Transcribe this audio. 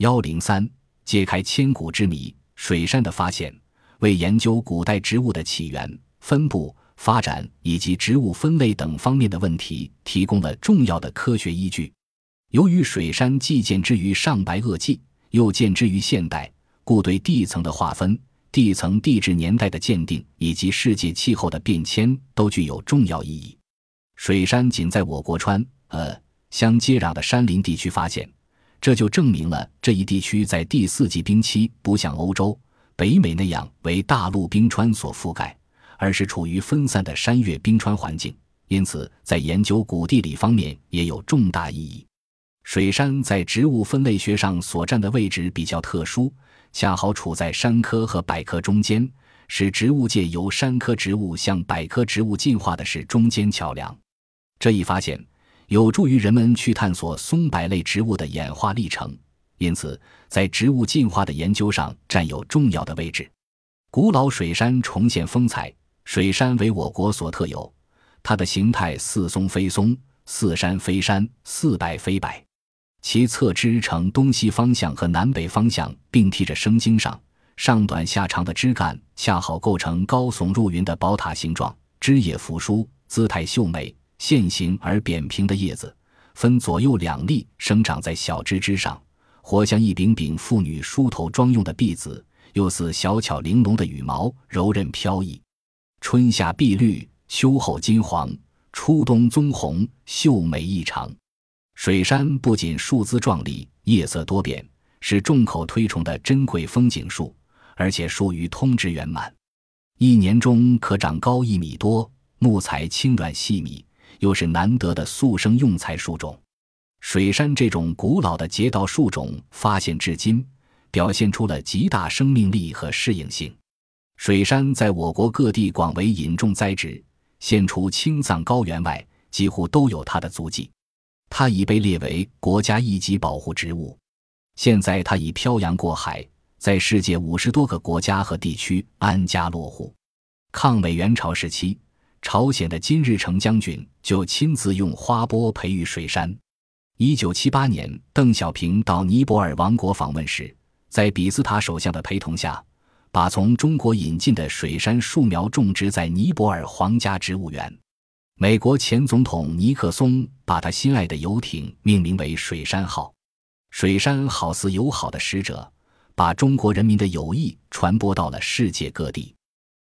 幺零三揭开千古之谜，水杉的发现为研究古代植物的起源、分布、发展以及植物分类等方面的问题提供了重要的科学依据。由于水杉既见之于上白垩纪，又见之于现代，故对地层的划分、地层地质年代的鉴定以及世界气候的变迁都具有重要意义。水杉仅在我国川呃相接壤的山林地区发现，这就证明了这一地区在第四纪冰期不像欧洲、北美那样为大陆冰川所覆盖，而是处于分散的山岳冰川环境，因此在研究古地理方面也有重大意义。水杉在植物分类学上所占的位置比较特殊，恰好处在山科和百科中间，使植物界由山科植物向百科植物进化的是中间桥梁。这一发现有助于人们去探索松柏类植物的演化历程，因此在植物进化的研究上占有重要的位置。古老水杉重现风采，水杉为我国所特有，它的形态似松非松，似山非山，似柏非柏。其侧枝呈东西方向和南北方向并替着生茎上，上短下长的枝干恰好构成高耸入云的宝塔形状，枝叶扶疏，姿态秀美，线形而扁平的叶子分左右两粒生长在小枝之上，活像一柄柄妇女梳头妆用的篦子，又似小巧玲珑的羽毛，柔韧飘逸。春夏碧绿，秋后金黄，初冬棕红，秀美异常。水杉不仅树姿壮丽、叶色多变，是众口推崇的珍贵风景树，而且树于通直圆满，一年中可长高一米多，木材轻软细密，又是难得的速生用材树种。水杉这种古老的节道树种发现至今，表现出了极大生命力和适应性。水杉在我国各地广为引种栽植，现除青藏高原外，几乎都有它的足迹。它已被列为国家一级保护植物，现在它已漂洋过海，在世界五十多个国家和地区安家落户。抗美援朝时期，朝鲜的金日成将军就亲自用花钵培育水杉。一九七八年，邓小平到尼泊尔王国访问时，在比斯塔首相的陪同下，把从中国引进的水杉树苗种植在尼泊尔皇家植物园。美国前总统尼克松把他心爱的游艇命名为“水杉号”，水杉好似友好的使者，把中国人民的友谊传播到了世界各地。